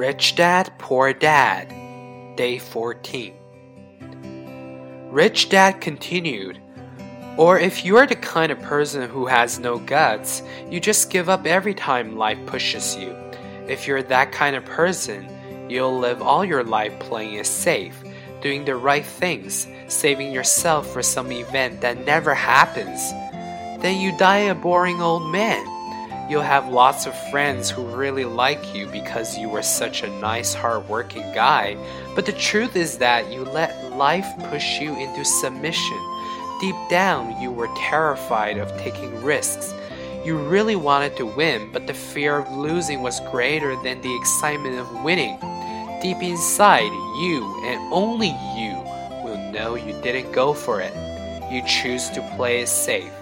Rich Dad, Poor Dad, Day 14. Rich Dad continued, Or if you're the kind of person who has no guts, you just give up every time life pushes you. If you're that kind of person, you'll live all your life playing it safe, doing the right things, saving yourself for some event that never happens. Then you die a boring old man. You'll have lots of friends who really like you because you were such a nice, hardworking guy, but the truth is that you let life push you into submission. Deep down, you were terrified of taking risks. You really wanted to win, but the fear of losing was greater than the excitement of winning. Deep inside, you and only you will know you didn't go for it. You choose to play it safe.